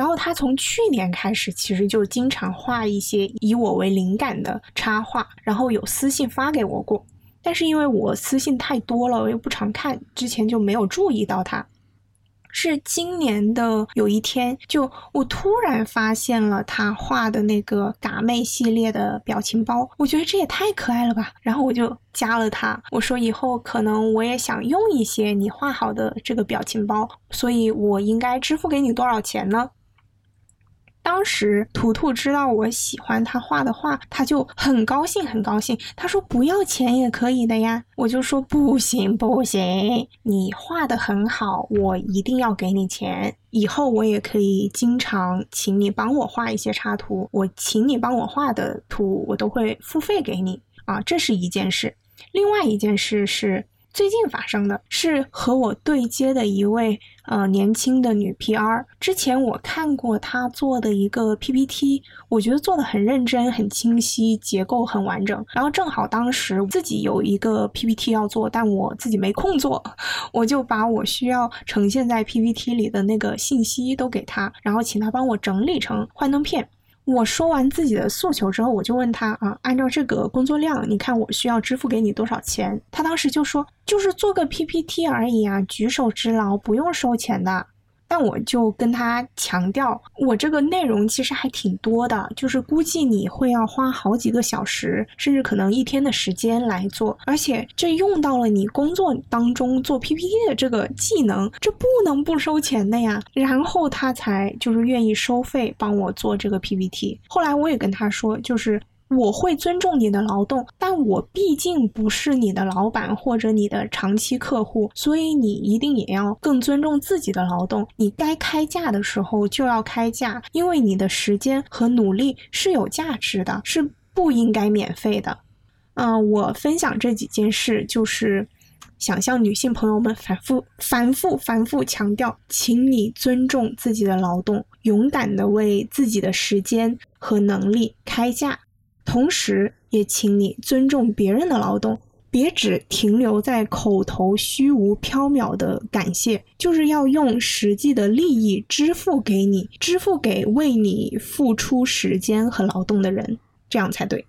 然后他从去年开始，其实就经常画一些以我为灵感的插画，然后有私信发给我过。但是因为我私信太多了，我又不常看，之前就没有注意到他。是今年的有一天，就我突然发现了他画的那个嘎妹系列的表情包，我觉得这也太可爱了吧！然后我就加了他，我说以后可能我也想用一些你画好的这个表情包，所以我应该支付给你多少钱呢？当时图图知道我喜欢他画的画，他就很高兴，很高兴。他说不要钱也可以的呀。我就说不行不行，你画的很好，我一定要给你钱。以后我也可以经常请你帮我画一些插图，我请你帮我画的图，我都会付费给你啊。这是一件事。另外一件事是。最近发生的是和我对接的一位呃年轻的女 PR。之前我看过她做的一个 PPT，我觉得做的很认真、很清晰，结构很完整。然后正好当时自己有一个 PPT 要做，但我自己没空做，我就把我需要呈现在 PPT 里的那个信息都给她，然后请她帮我整理成幻灯片。我说完自己的诉求之后，我就问他啊，按照这个工作量，你看我需要支付给你多少钱？他当时就说，就是做个 PPT 而已啊，举手之劳，不用收钱的。但我就跟他强调，我这个内容其实还挺多的，就是估计你会要花好几个小时，甚至可能一天的时间来做，而且这用到了你工作当中做 PPT 的这个技能，这不能不收钱的呀。然后他才就是愿意收费帮我做这个 PPT。后来我也跟他说，就是。我会尊重你的劳动，但我毕竟不是你的老板或者你的长期客户，所以你一定也要更尊重自己的劳动。你该开价的时候就要开价，因为你的时间和努力是有价值的，是不应该免费的。嗯，我分享这几件事，就是想向女性朋友们反复、反复、反复强调，请你尊重自己的劳动，勇敢的为自己的时间和能力开价。同时，也请你尊重别人的劳动，别只停留在口头虚无缥缈的感谢，就是要用实际的利益支付给你，支付给为你付出时间和劳动的人，这样才对。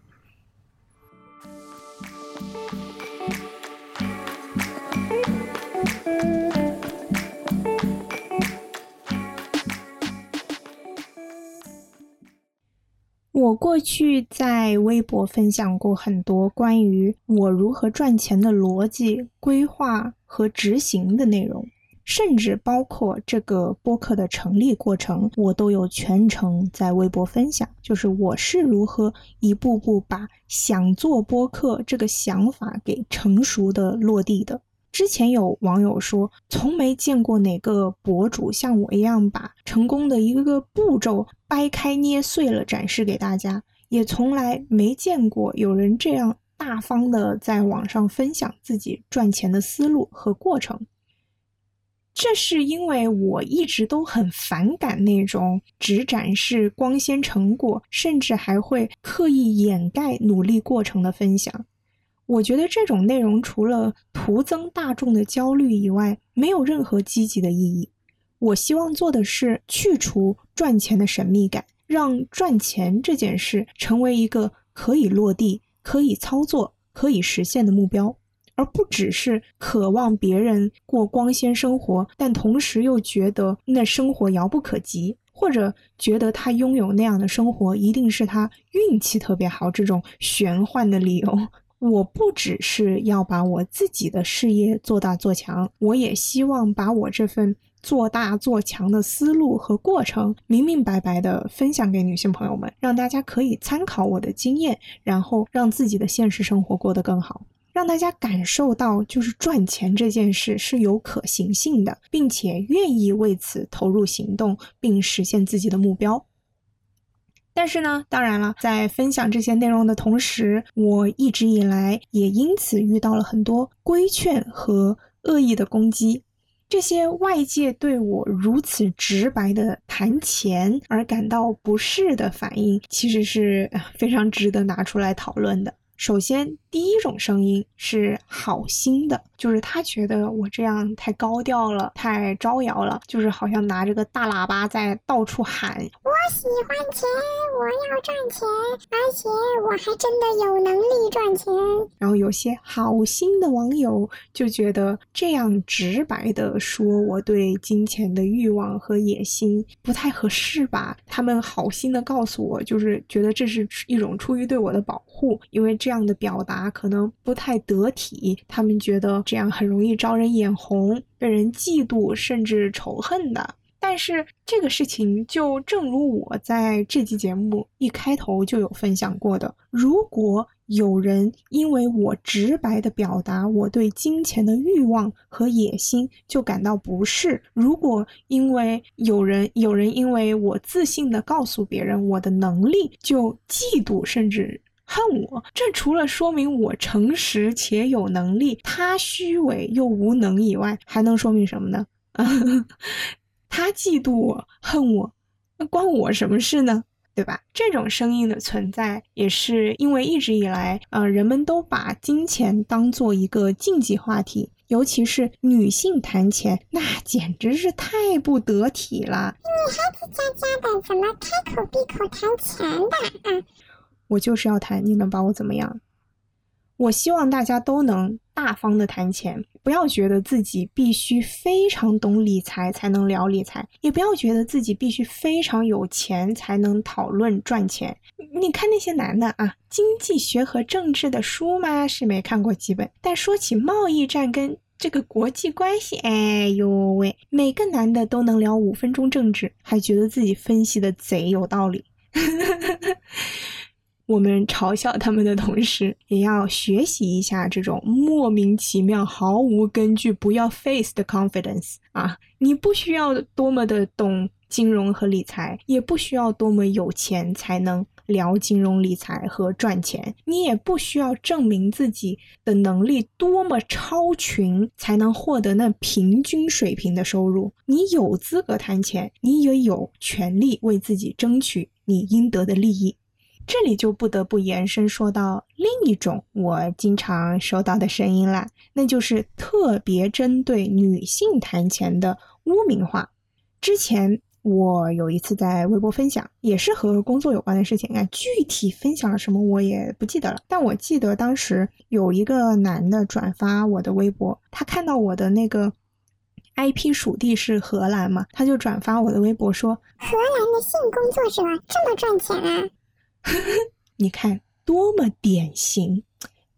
我过去在微博分享过很多关于我如何赚钱的逻辑、规划和执行的内容，甚至包括这个播客的成立过程，我都有全程在微博分享。就是我是如何一步步把想做播客这个想法给成熟的落地的。之前有网友说，从没见过哪个博主像我一样把成功的一个个步骤掰开捏碎了展示给大家，也从来没见过有人这样大方的在网上分享自己赚钱的思路和过程。这是因为我一直都很反感那种只展示光鲜成果，甚至还会刻意掩盖努力过程的分享。我觉得这种内容除了徒增大众的焦虑以外，没有任何积极的意义。我希望做的是去除赚钱的神秘感，让赚钱这件事成为一个可以落地、可以操作、可以实现的目标，而不只是渴望别人过光鲜生活，但同时又觉得那生活遥不可及，或者觉得他拥有那样的生活一定是他运气特别好这种玄幻的理由。我不只是要把我自己的事业做大做强，我也希望把我这份做大做强的思路和过程明明白白的分享给女性朋友们，让大家可以参考我的经验，然后让自己的现实生活过得更好，让大家感受到就是赚钱这件事是有可行性的，并且愿意为此投入行动，并实现自己的目标。但是呢，当然了，在分享这些内容的同时，我一直以来也因此遇到了很多规劝和恶意的攻击。这些外界对我如此直白的谈钱而感到不适的反应，其实是非常值得拿出来讨论的。首先，第一种声音是好心的，就是他觉得我这样太高调了，太招摇了，就是好像拿着个大喇叭在到处喊：“我喜欢钱，我要赚钱，而且我还真的有能力赚钱。”然后有些好心的网友就觉得这样直白的说我对金钱的欲望和野心不太合适吧？他们好心的告诉我，就是觉得这是一种出于对我的保护，因为这这样的表达可能不太得体，他们觉得这样很容易招人眼红，被人嫉妒甚至仇恨的。但是这个事情就正如我在这期节目一开头就有分享过的，如果有人因为我直白的表达我对金钱的欲望和野心就感到不适，如果因为有人有人因为我自信的告诉别人我的能力就嫉妒甚至恨我，这除了说明我诚实且有能力，他虚伪又无能以外，还能说明什么呢？他嫉妒我、恨我，那关我什么事呢？对吧？这种声音的存在，也是因为一直以来，呃，人们都把金钱当做一个禁忌话题，尤其是女性谈钱，那简直是太不得体了。女孩子家家的，怎么开口闭口谈钱的？啊，我就是要谈，你能把我怎么样？我希望大家都能大方的谈钱，不要觉得自己必须非常懂理财才能聊理财，也不要觉得自己必须非常有钱才能讨论赚钱。你看那些男的啊，经济学和政治的书嘛是没看过几本，但说起贸易战跟这个国际关系，哎呦喂，每个男的都能聊五分钟政治，还觉得自己分析的贼有道理。我们嘲笑他们的同时，也要学习一下这种莫名其妙、毫无根据、不要 face 的 confidence 啊！你不需要多么的懂金融和理财，也不需要多么有钱才能聊金融理财和赚钱，你也不需要证明自己的能力多么超群才能获得那平均水平的收入。你有资格谈钱，你也有权利为自己争取你应得的利益。这里就不得不延伸说到另一种我经常收到的声音了，那就是特别针对女性谈钱的污名化。之前我有一次在微博分享，也是和工作有关的事情啊，具体分享了什么我也不记得了，但我记得当时有一个男的转发我的微博，他看到我的那个 IP 属地是荷兰嘛，他就转发我的微博说：“荷兰的性工作者这么赚钱啊！”呵 呵你看，多么典型！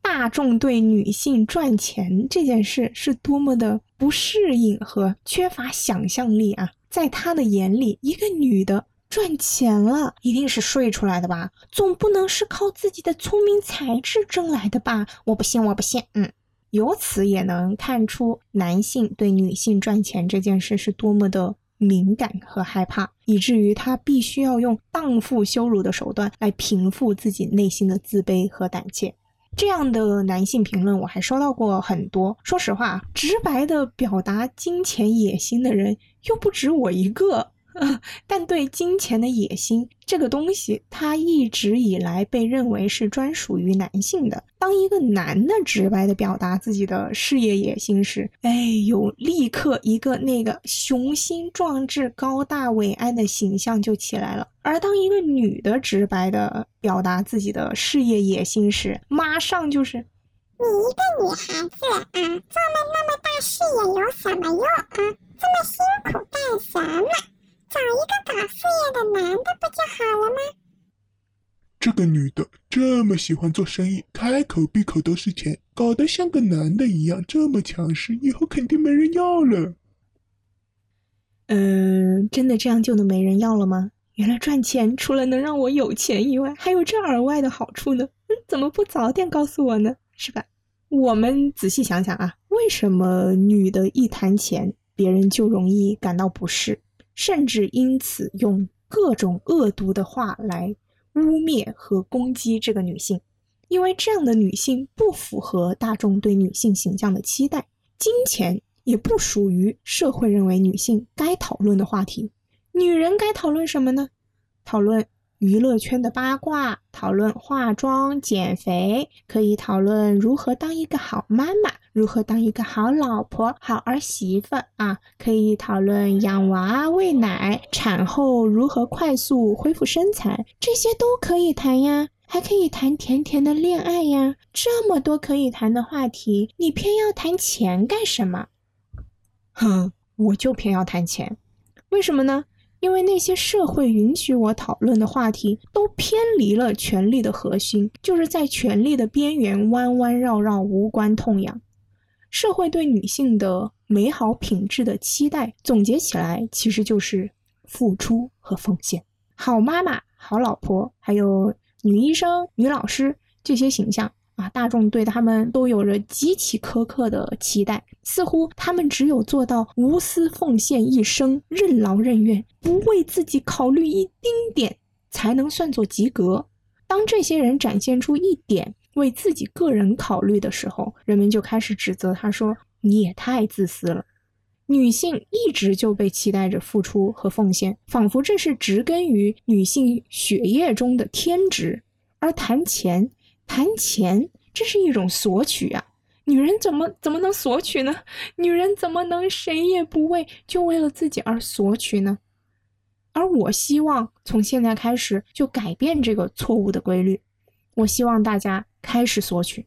大众对女性赚钱这件事是多么的不适应和缺乏想象力啊！在他的眼里，一个女的赚钱了，一定是睡出来的吧？总不能是靠自己的聪明才智挣来的吧？我不信，我不信。嗯，由此也能看出男性对女性赚钱这件事是多么的。敏感和害怕，以至于他必须要用荡妇羞辱的手段来平复自己内心的自卑和胆怯。这样的男性评论我还收到过很多。说实话，直白的表达金钱野心的人又不止我一个。但对金钱的野心这个东西，它一直以来被认为是专属于男性的。当一个男的直白的表达自己的事业野心时，哎呦，立刻一个那个雄心壮志、高大伟岸的形象就起来了。而当一个女的直白的表达自己的事业野心时，马上就是你一个女孩子啊，做了那么大事业有什么用啊？这么辛苦干什么？找一个搞事业的男的不就好了吗？这个女的这么喜欢做生意，开口闭口都是钱，搞得像个男的一样这么强势，以后肯定没人要了。嗯，真的这样就能没人要了吗？原来赚钱除了能让我有钱以外，还有这额外的好处呢。嗯，怎么不早点告诉我呢？是吧？我们仔细想想啊，为什么女的一谈钱，别人就容易感到不适？甚至因此用各种恶毒的话来污蔑和攻击这个女性，因为这样的女性不符合大众对女性形象的期待，金钱也不属于社会认为女性该讨论的话题。女人该讨论什么呢？讨论娱乐圈的八卦，讨论化妆、减肥，可以讨论如何当一个好妈妈，如何当一个好老婆、好儿媳妇啊，可以讨论养娃、喂奶、产后如何快速恢复身材，这些都可以谈呀。还可以谈甜甜的恋爱呀，这么多可以谈的话题，你偏要谈钱干什么？哼，我就偏要谈钱，为什么呢？因为那些社会允许我讨论的话题，都偏离了权力的核心，就是在权力的边缘弯弯绕绕，无关痛痒。社会对女性的美好品质的期待，总结起来其实就是付出和奉献。好妈妈、好老婆，还有。女医生、女老师这些形象啊，大众对他们都有着极其苛刻的期待，似乎他们只有做到无私奉献一生、任劳任怨，不为自己考虑一丁点，才能算作及格。当这些人展现出一点为自己个人考虑的时候，人们就开始指责他说：“你也太自私了。”女性一直就被期待着付出和奉献，仿佛这是植根于女性血液中的天职。而谈钱，谈钱，这是一种索取啊！女人怎么怎么能索取呢？女人怎么能谁也不为，就为了自己而索取呢？而我希望从现在开始就改变这个错误的规律。我希望大家开始索取，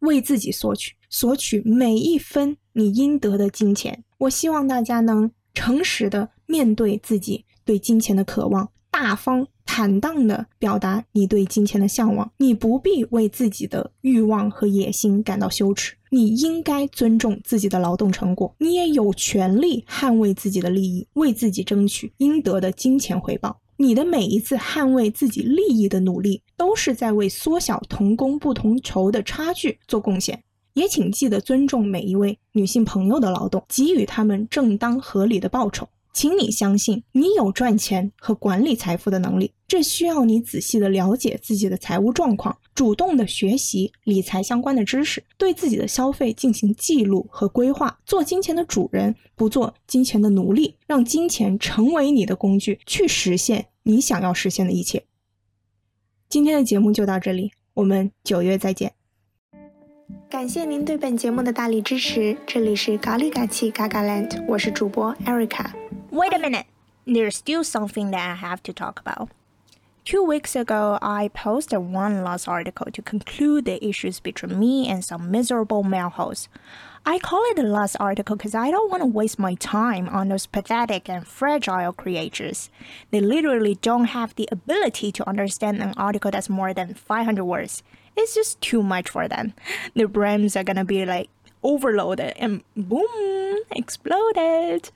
为自己索取，索取每一分你应得的金钱。我希望大家能诚实的面对自己对金钱的渴望，大方坦荡的表达你对金钱的向往。你不必为自己的欲望和野心感到羞耻，你应该尊重自己的劳动成果。你也有权利捍卫自己的利益，为自己争取应得的金钱回报。你的每一次捍卫自己利益的努力，都是在为缩小同工不同酬的差距做贡献。也请记得尊重每一位女性朋友的劳动，给予他们正当合理的报酬。请你相信，你有赚钱和管理财富的能力。这需要你仔细的了解自己的财务状况，主动的学习理财相关的知识，对自己的消费进行记录和规划，做金钱的主人，不做金钱的奴隶，让金钱成为你的工具，去实现你想要实现的一切。今天的节目就到这里，我们九月再见。感谢您对本节目的大力支持。这里是咖喱嘎气嘎嘎 land，我是主播 Erica。Wait a minute, there's still something that I have to talk about. Two weeks ago, I posted one last article to conclude the issues between me and some miserable male hosts. I call it the last article because I don't want to waste my time on those pathetic and fragile creatures. They literally don't have the ability to understand an article that's more than 500 words it's just too much for them. Their brains are gonna be like overloaded and boom, exploded.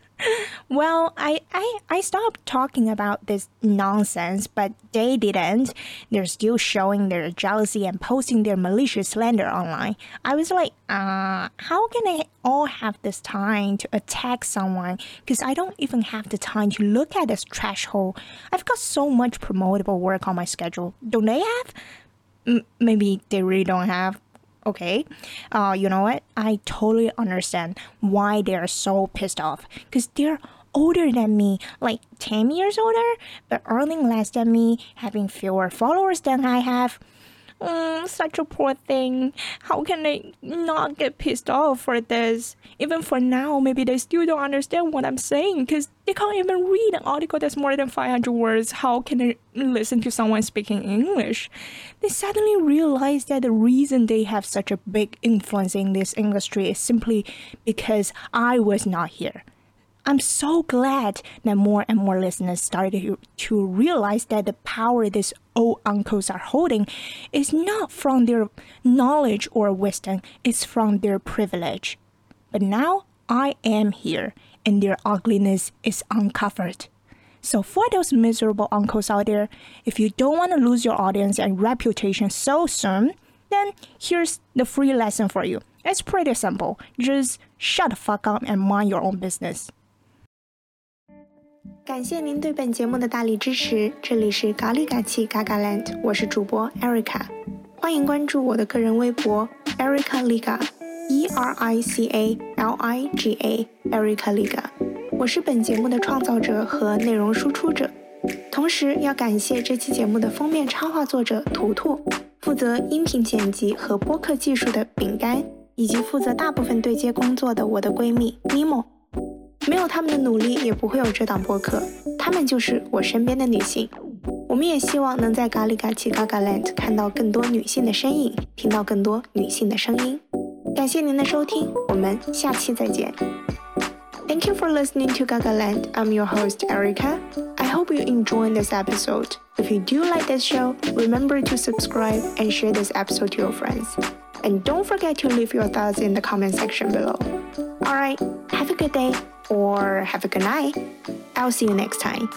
Well, I, I, I stopped talking about this nonsense, but they didn't. They're still showing their jealousy and posting their malicious slander online. I was like, uh, how can they all have this time to attack someone? Because I don't even have the time to look at this trash hole. I've got so much promotable work on my schedule. Don't they have? maybe they really don't have okay uh you know what i totally understand why they're so pissed off because they're older than me like 10 years older but earning less than me having fewer followers than i have Mm, such a poor thing. How can they not get pissed off for this? Even for now, maybe they still don't understand what I'm saying because they can't even read an article that's more than 500 words. How can they listen to someone speaking English? They suddenly realize that the reason they have such a big influence in this industry is simply because I was not here. I'm so glad that more and more listeners started to realize that the power these old uncles are holding is not from their knowledge or wisdom, it's from their privilege. But now I am here and their ugliness is uncovered. So, for those miserable uncles out there, if you don't want to lose your audience and reputation so soon, then here's the free lesson for you. It's pretty simple. Just shut the fuck up and mind your own business. 感谢您对本节目的大力支持。这里是咖喱嘎气嘎嘎 land，我是主播 Erica，欢迎关注我的个人微博 Erica E R I C A L I G A Erica Liga，。我是本节目的创造者和内容输出者。同时要感谢这期节目的封面插画作者图图，负责音频剪辑和播客技术的饼干，以及负责大部分对接工作的我的闺蜜尼莫。没有他们的努力，也不会有这档播客。她们就是我身边的女性。我们也希望能在咖喱嘎奇嘎嘎 land 看到更多女性的身影，听到更多女性的声音。感谢您的收听，我们下期再见。Thank you for listening to Gaga Land. I'm your host, Erica. I hope you enjoyed this episode. If you do like this show, remember to subscribe and share this episode to your friends. And don't forget to leave your thoughts in the comment section below. Alright, have a good day or have a good night. I'll see you next time.